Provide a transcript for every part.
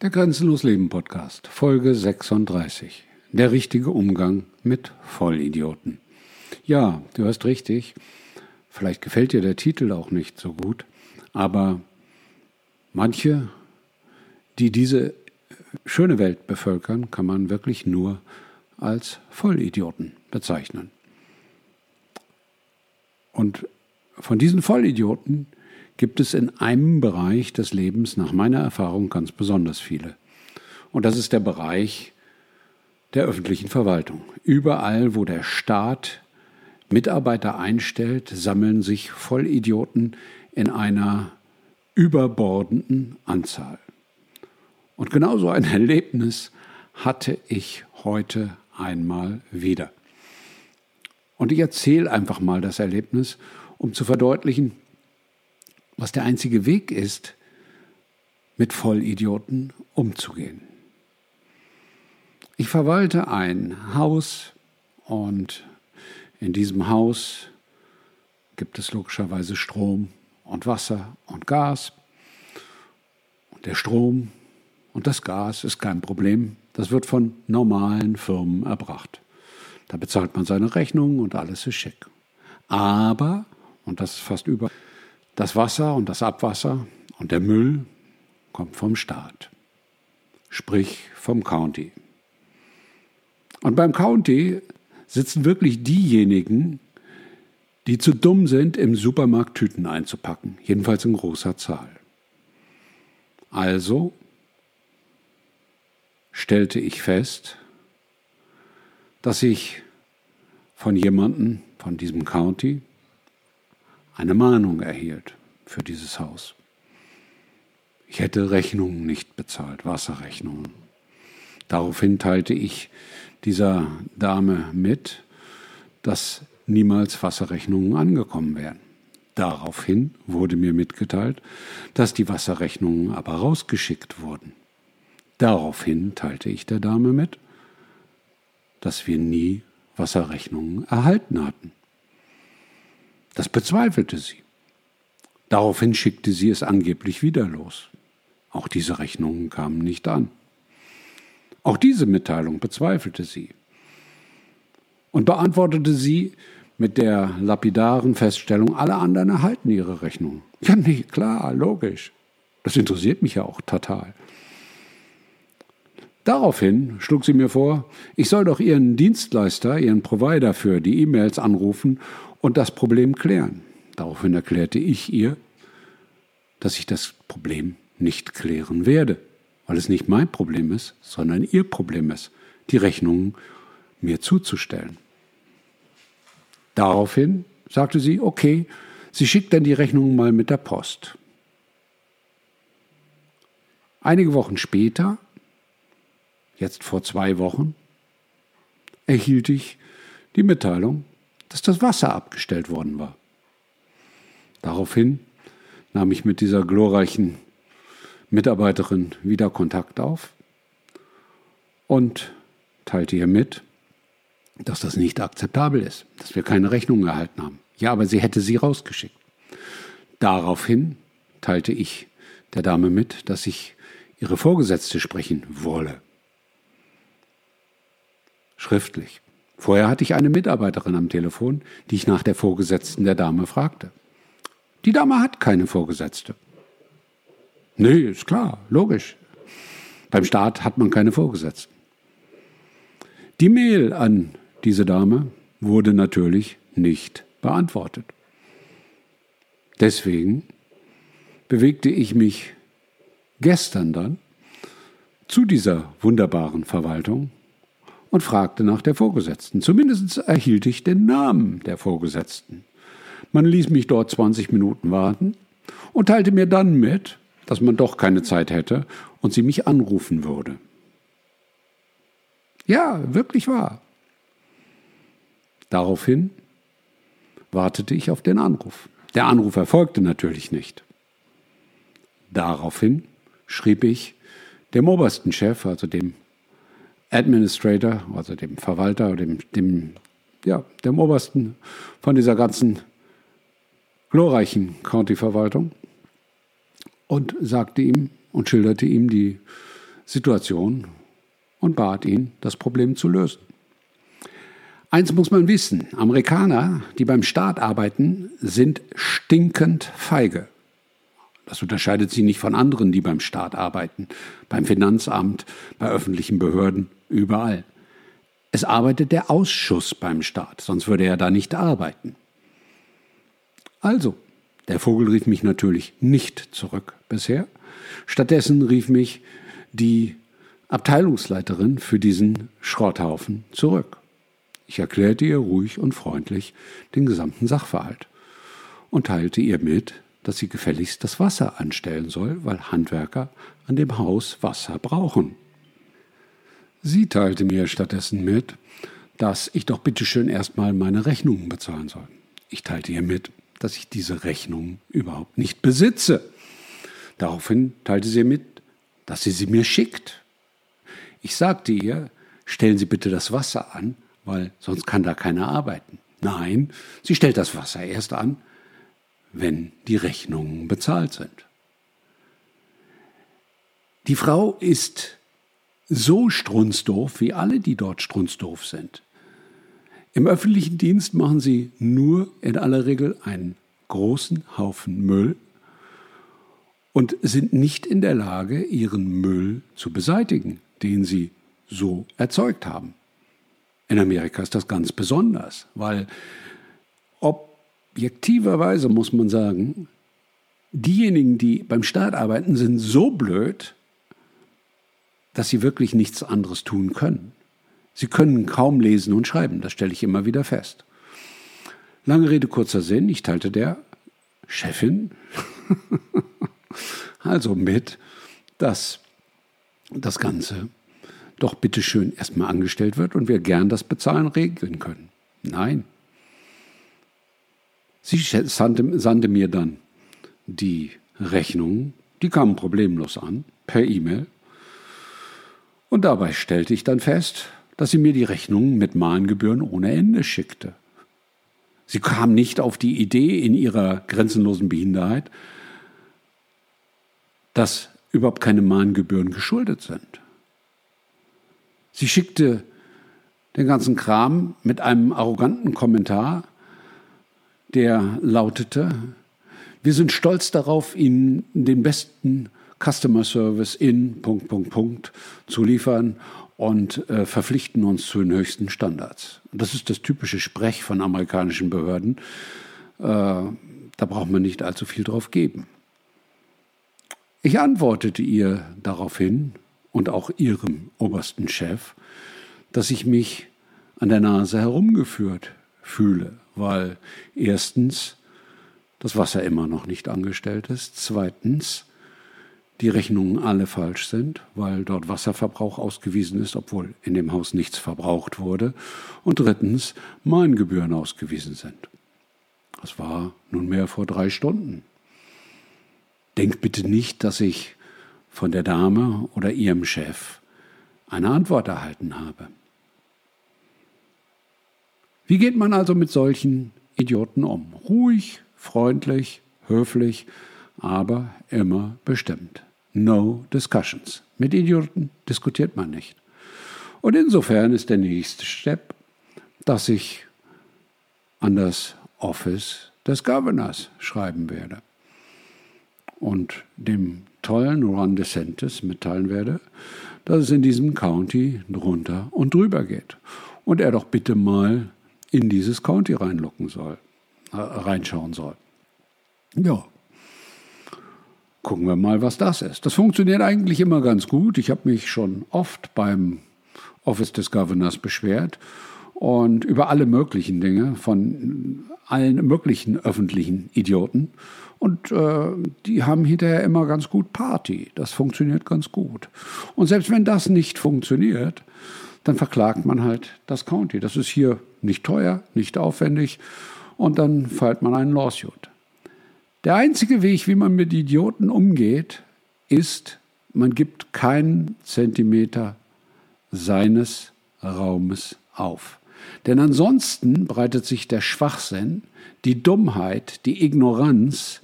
Der Grenzenlos Leben Podcast, Folge 36. Der richtige Umgang mit Vollidioten. Ja, du hast richtig. Vielleicht gefällt dir der Titel auch nicht so gut, aber manche, die diese schöne Welt bevölkern, kann man wirklich nur als Vollidioten bezeichnen. Und von diesen Vollidioten gibt es in einem Bereich des Lebens nach meiner Erfahrung ganz besonders viele. Und das ist der Bereich der öffentlichen Verwaltung. Überall, wo der Staat Mitarbeiter einstellt, sammeln sich Vollidioten in einer überbordenden Anzahl. Und genauso ein Erlebnis hatte ich heute einmal wieder. Und ich erzähle einfach mal das Erlebnis, um zu verdeutlichen, was der einzige Weg ist, mit Vollidioten umzugehen. Ich verwalte ein Haus und in diesem Haus gibt es logischerweise Strom und Wasser und Gas. Und der Strom und das Gas ist kein Problem. Das wird von normalen Firmen erbracht. Da bezahlt man seine Rechnungen und alles ist schick. Aber, und das ist fast über, das Wasser und das Abwasser und der Müll kommt vom Staat, sprich vom County. Und beim County sitzen wirklich diejenigen, die zu dumm sind, im Supermarkt Tüten einzupacken, jedenfalls in großer Zahl. Also stellte ich fest, dass ich von jemandem, von diesem County, eine Mahnung erhielt für dieses Haus. Ich hätte Rechnungen nicht bezahlt, Wasserrechnungen. Daraufhin teilte ich dieser Dame mit, dass niemals Wasserrechnungen angekommen wären. Daraufhin wurde mir mitgeteilt, dass die Wasserrechnungen aber rausgeschickt wurden. Daraufhin teilte ich der Dame mit, dass wir nie Wasserrechnungen erhalten hatten. Das bezweifelte sie. Daraufhin schickte sie es angeblich wieder los. Auch diese Rechnungen kamen nicht an. Auch diese Mitteilung bezweifelte sie und beantwortete sie mit der lapidaren Feststellung, alle anderen erhalten ihre Rechnungen. Ja, nee, klar, logisch. Das interessiert mich ja auch total. Daraufhin schlug sie mir vor, ich soll doch ihren Dienstleister, ihren Provider für die E-Mails anrufen und das Problem klären. Daraufhin erklärte ich ihr, dass ich das Problem nicht klären werde, weil es nicht mein Problem ist, sondern ihr Problem ist, die Rechnungen mir zuzustellen. Daraufhin sagte sie, okay, sie schickt dann die Rechnungen mal mit der Post. Einige Wochen später, jetzt vor zwei Wochen, erhielt ich die Mitteilung, dass das Wasser abgestellt worden war. Daraufhin nahm ich mit dieser glorreichen Mitarbeiterin wieder Kontakt auf und teilte ihr mit, dass das nicht akzeptabel ist, dass wir keine Rechnung erhalten haben. Ja, aber sie hätte sie rausgeschickt. Daraufhin teilte ich der Dame mit, dass ich ihre Vorgesetzte sprechen wolle. Schriftlich. Vorher hatte ich eine Mitarbeiterin am Telefon, die ich nach der Vorgesetzten der Dame fragte. Die Dame hat keine Vorgesetzte. Nee, ist klar, logisch. Beim Staat hat man keine Vorgesetzten. Die Mail an diese Dame wurde natürlich nicht beantwortet. Deswegen bewegte ich mich gestern dann zu dieser wunderbaren Verwaltung und fragte nach der Vorgesetzten. Zumindest erhielt ich den Namen der Vorgesetzten. Man ließ mich dort 20 Minuten warten und teilte mir dann mit, dass man doch keine Zeit hätte und sie mich anrufen würde. Ja, wirklich wahr. Daraufhin wartete ich auf den Anruf. Der Anruf erfolgte natürlich nicht. Daraufhin schrieb ich dem obersten Chef, also dem Administrator, also dem Verwalter, dem, dem, ja, dem Obersten von dieser ganzen glorreichen County-Verwaltung und sagte ihm und schilderte ihm die Situation und bat ihn, das Problem zu lösen. Eins muss man wissen, Amerikaner, die beim Staat arbeiten, sind stinkend feige. Das unterscheidet sie nicht von anderen, die beim Staat arbeiten, beim Finanzamt, bei öffentlichen Behörden, überall. Es arbeitet der Ausschuss beim Staat, sonst würde er da nicht arbeiten. Also, der Vogel rief mich natürlich nicht zurück bisher. Stattdessen rief mich die Abteilungsleiterin für diesen Schrotthaufen zurück. Ich erklärte ihr ruhig und freundlich den gesamten Sachverhalt und teilte ihr mit, dass sie gefälligst das Wasser anstellen soll, weil Handwerker an dem Haus Wasser brauchen. Sie teilte mir stattdessen mit, dass ich doch bitteschön erstmal meine Rechnungen bezahlen soll. Ich teilte ihr mit, dass ich diese Rechnungen überhaupt nicht besitze. Daraufhin teilte sie mit, dass sie sie mir schickt. Ich sagte ihr, stellen Sie bitte das Wasser an, weil sonst kann da keiner arbeiten. Nein, sie stellt das Wasser erst an, wenn die Rechnungen bezahlt sind. Die Frau ist so strunzdoof wie alle, die dort strunzdoof sind. Im öffentlichen Dienst machen sie nur in aller Regel einen großen Haufen Müll und sind nicht in der Lage, ihren Müll zu beseitigen, den sie so erzeugt haben. In Amerika ist das ganz besonders, weil objektiverweise muss man sagen, diejenigen, die beim Staat arbeiten, sind so blöd, dass sie wirklich nichts anderes tun können. Sie können kaum lesen und schreiben, das stelle ich immer wieder fest. Lange Rede, kurzer Sinn, ich teilte der Chefin also mit, dass das Ganze doch bitteschön erstmal angestellt wird und wir gern das Bezahlen regeln können. Nein. Sie sandte, sandte mir dann die Rechnungen, die kamen problemlos an, per E-Mail. Und dabei stellte ich dann fest, dass sie mir die Rechnungen mit Mahngebühren ohne Ende schickte. Sie kam nicht auf die Idee in ihrer grenzenlosen Behinderheit, dass überhaupt keine Mahngebühren geschuldet sind. Sie schickte den ganzen Kram mit einem arroganten Kommentar, der lautete, wir sind stolz darauf, Ihnen den besten Customer Service in Punkt, Punkt, Punkt zu liefern und äh, verpflichten uns zu den höchsten Standards. Das ist das typische Sprech von amerikanischen Behörden. Äh, da braucht man nicht allzu viel drauf geben. Ich antwortete ihr daraufhin und auch ihrem obersten Chef, dass ich mich an der Nase herumgeführt fühle, weil erstens das Wasser immer noch nicht angestellt ist, zweitens die Rechnungen alle falsch sind, weil dort Wasserverbrauch ausgewiesen ist, obwohl in dem Haus nichts verbraucht wurde, und drittens Mahngebühren ausgewiesen sind. Das war nunmehr vor drei Stunden. Denkt bitte nicht, dass ich von der Dame oder ihrem Chef eine Antwort erhalten habe. Wie geht man also mit solchen Idioten um? Ruhig, freundlich, höflich, aber immer bestimmt. No discussions. Mit Idioten diskutiert man nicht. Und insofern ist der nächste Step, dass ich an das Office des Governors schreiben werde und dem tollen Ron DeSantis mitteilen werde, dass es in diesem County drunter und drüber geht. Und er doch bitte mal in dieses County reinlucken soll, äh, reinschauen soll. Ja. Gucken wir mal, was das ist. Das funktioniert eigentlich immer ganz gut. Ich habe mich schon oft beim Office des Governors beschwert und über alle möglichen Dinge von allen möglichen öffentlichen Idioten. Und äh, die haben hinterher immer ganz gut Party. Das funktioniert ganz gut. Und selbst wenn das nicht funktioniert, dann verklagt man halt das County. Das ist hier nicht teuer, nicht aufwendig. Und dann feilt man einen Lawsuit. Der einzige Weg, wie man mit Idioten umgeht, ist, man gibt keinen Zentimeter seines Raumes auf. Denn ansonsten breitet sich der Schwachsinn, die Dummheit, die Ignoranz,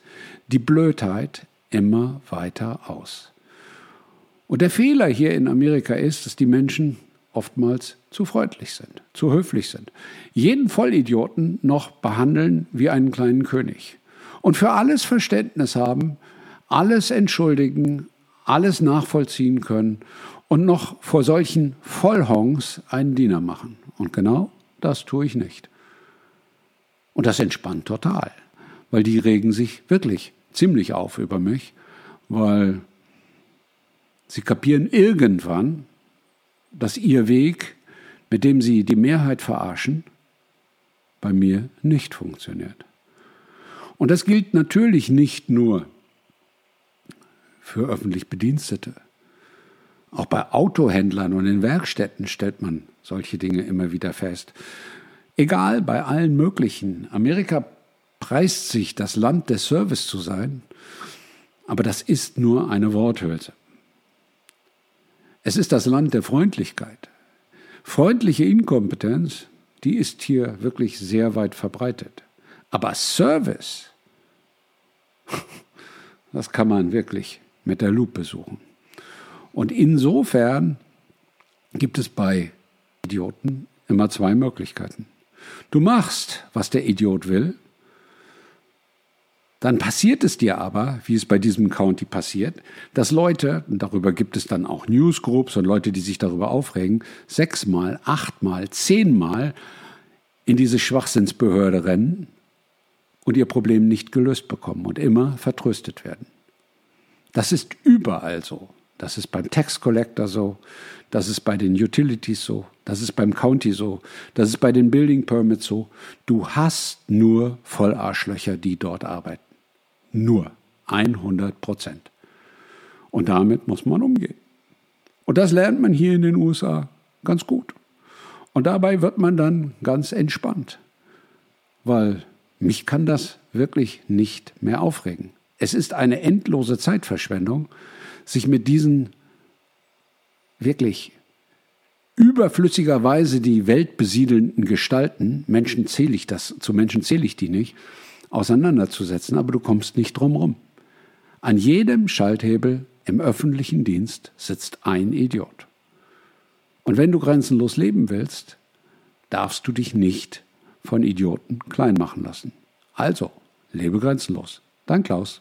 die Blödheit immer weiter aus. Und der Fehler hier in Amerika ist, dass die Menschen oftmals zu freundlich sind, zu höflich sind, jeden Vollidioten noch behandeln wie einen kleinen König und für alles Verständnis haben, alles entschuldigen, alles nachvollziehen können und noch vor solchen Vollhongs einen Diener machen. Und genau das tue ich nicht. Und das entspannt total, weil die regen sich wirklich ziemlich auf über mich, weil sie kapieren irgendwann, dass ihr Weg, mit dem sie die Mehrheit verarschen, bei mir nicht funktioniert. Und das gilt natürlich nicht nur für öffentlich Bedienstete. Auch bei Autohändlern und in Werkstätten stellt man solche Dinge immer wieder fest. Egal, bei allen möglichen. Amerika preist sich, das Land des Service zu sein, aber das ist nur eine Worthülse. Es ist das Land der Freundlichkeit. Freundliche Inkompetenz, die ist hier wirklich sehr weit verbreitet. Aber Service, das kann man wirklich mit der Lupe suchen. Und insofern gibt es bei Idioten immer zwei Möglichkeiten. Du machst, was der Idiot will, dann passiert es dir aber, wie es bei diesem County passiert, dass Leute, und darüber gibt es dann auch Newsgroups und Leute, die sich darüber aufregen, sechsmal, achtmal, zehnmal in diese Schwachsinnsbehörde rennen und ihr Problem nicht gelöst bekommen und immer vertröstet werden. Das ist überall so. Das ist beim Tax Collector so, das ist bei den Utilities so, das ist beim County so, das ist bei den Building Permits so. Du hast nur Vollarschlöcher, die dort arbeiten. Nur 100 Prozent. Und damit muss man umgehen. Und das lernt man hier in den USA ganz gut. Und dabei wird man dann ganz entspannt, weil mich kann das wirklich nicht mehr aufregen. Es ist eine endlose Zeitverschwendung, sich mit diesen wirklich überflüssigerweise die Welt besiedelnden Gestalten, Menschen zähle ich das, zu Menschen zähle ich die nicht, auseinanderzusetzen, aber du kommst nicht drum rum. An jedem Schalthebel im öffentlichen Dienst sitzt ein Idiot. Und wenn du grenzenlos leben willst, darfst du dich nicht von Idioten klein machen lassen. Also, lebe grenzenlos. Dein Klaus.